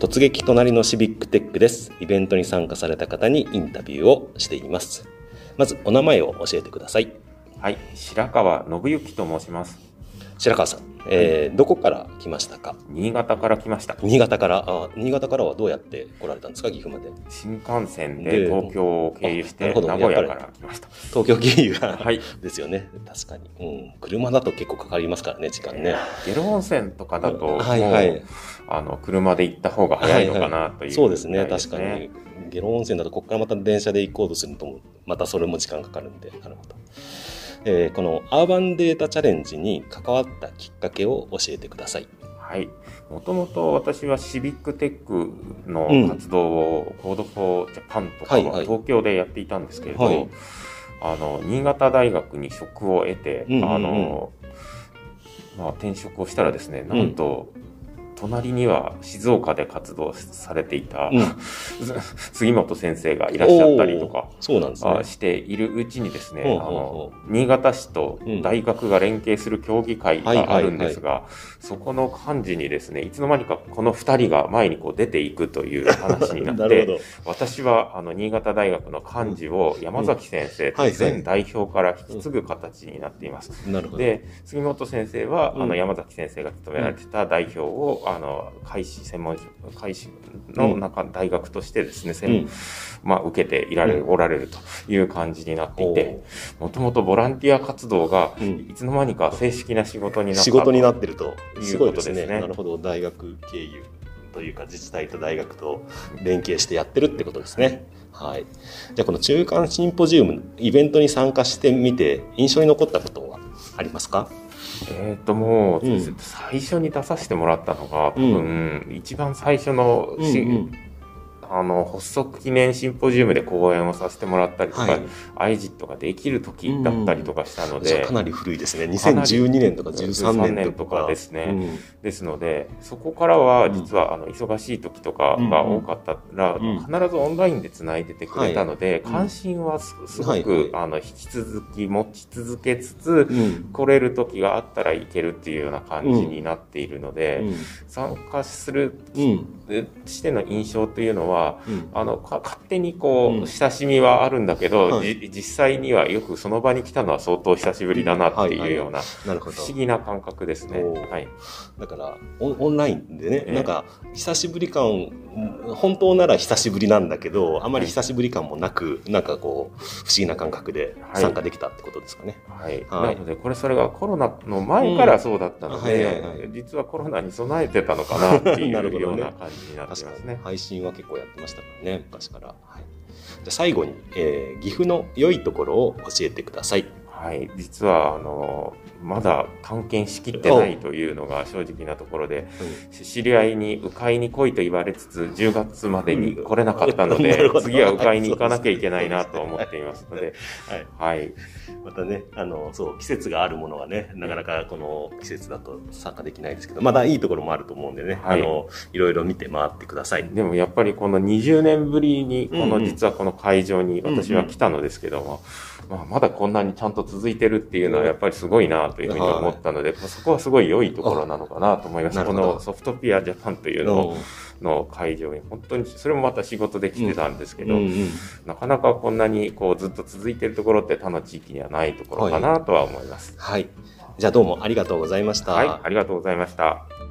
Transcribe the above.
突撃隣のシビックテックです。イベントに参加された方にインタビューをしています。まずお名前を教えてください。はい、白川信之と申します。白川さん、えーどこから来ましたか？新潟から来ました。新潟から？あ新潟からはどうやって来られたんですか？岐阜まで。新幹線でで東京を経由して名古屋から来ました。東京経由が、はい。ですよね。確かに、うん、車だと結構かかりますからね時間ね。下呂温泉とかだと、はいはい。あの車で行った方が早いのかなという、そうですね確かに。下呂温泉だとここからまた電車で行こうとするとまたそれも時間かかるんで。なるほど、えーこのアーバンデータチャレンジに関わったきっかけを教えてください。はい。もともと私はシビックテックのうん活動を、 Code for Japan とかはいはい。は東京でやっていたんですけれど、はい。あの、新潟大学に職を得て、うんうんうん。あの、まあ、転職をしたらですね、なんと、隣には静岡で活動されていた、うん。杉本先生がいらっしゃったりとかそうなんですね。あしているうちにですね、あほの、新潟市と大学が連携する協議会があるんですが、そこの幹事にですね、いつの間にかこの二人が前にこう出ていくという話になって、私はあの、新潟大学の幹事を山崎先生と前代表から引き継ぐ形になっています。で、杉本先生は、うんあの、山崎先生が務められてた代表を、あの、海事専門、海事の中、大学としてですね、専うん。まあ、受けていられる、うん。おられるという感じになっていおて、もともとボランティア活動が、うん。いつの間にか正式な仕事になった。仕事になってるというすごいですねことですね。なるほど。大学経由というか自治体と大学と連携してやってるってことですね。はい。じゃあこの中間シンポジウムイベントに参加してみて印象に残ったことはありますか？えっ、と、もう、うん。最初に出させてもらったのが、多うん。分、一番最初のし、うんうんあの、発足記念シンポジウムで講演をさせてもらったりとか、はい。アイジットができる時だったりとかしたので、かなり古いですね。かなり2012年とか13 13年年ととかかですね。うんですので、そこからは実はあの忙しい時とかが多かったら、うん。必ずオンラインでつないでてくれたので、うん。関心はすすごく、はい。はい。あの引き続き持ち続けつつ、うん。来れる時があったらいけるっていうような感じになっているので、参加するうん。しての印象というのは、うん。あの、か勝手にこう、うん。親しみはあるんだけど、はい。じ実際にはよくその場に来たのは相当久しぶりだなってい。うような、不思議な感覚ですね。はい。だからオンラインでね、ええ。なんか久しぶり感本当なら久しぶりなんだけどあまり久しぶり感もなく、なんかこう不思議な感覚ではい参加できたってことですかね。はい。はいなので、これそれがコロナの前からそうだったので、実はコロナに備えてたのかなっていう ような感じになってます確かにね。配信は結構やってましたからね昔から。はい、じゃあ最後に、えー岐阜の良いところを教えてください。はい。実は、あの、まだ探検しきってないというのが正直なところで、知り合いに迂回に来いと言われつつ、10月までに来れなかったの なで次は迂回に行かなきゃいけないなと思っていますので、はい。はい。またね、あの、そう、季節があるものはね、なかなかこの季節だと参加できないですけど、まだいいところもあると思うんでね、はい。あの、いろいろ見て回ってください。でもやっぱりこの20年ぶりに、こうんうん。の実はこの会場に私は来たのですけども、まあ、まだこんなにちゃんと続いてるっていうのはやっぱりすごいなというふうに思ったので、そこはすごい良いところなのかなと思います。このソフトピアジャパンというのの会場に、本当に、それもまた仕事で来てたんですけど、うんうんなかなかこんなにこうずっと続いてるところって他の地域にはないところかなとは思います。はい。じゃあどうもありがとうございました。はい、ありがとうございました。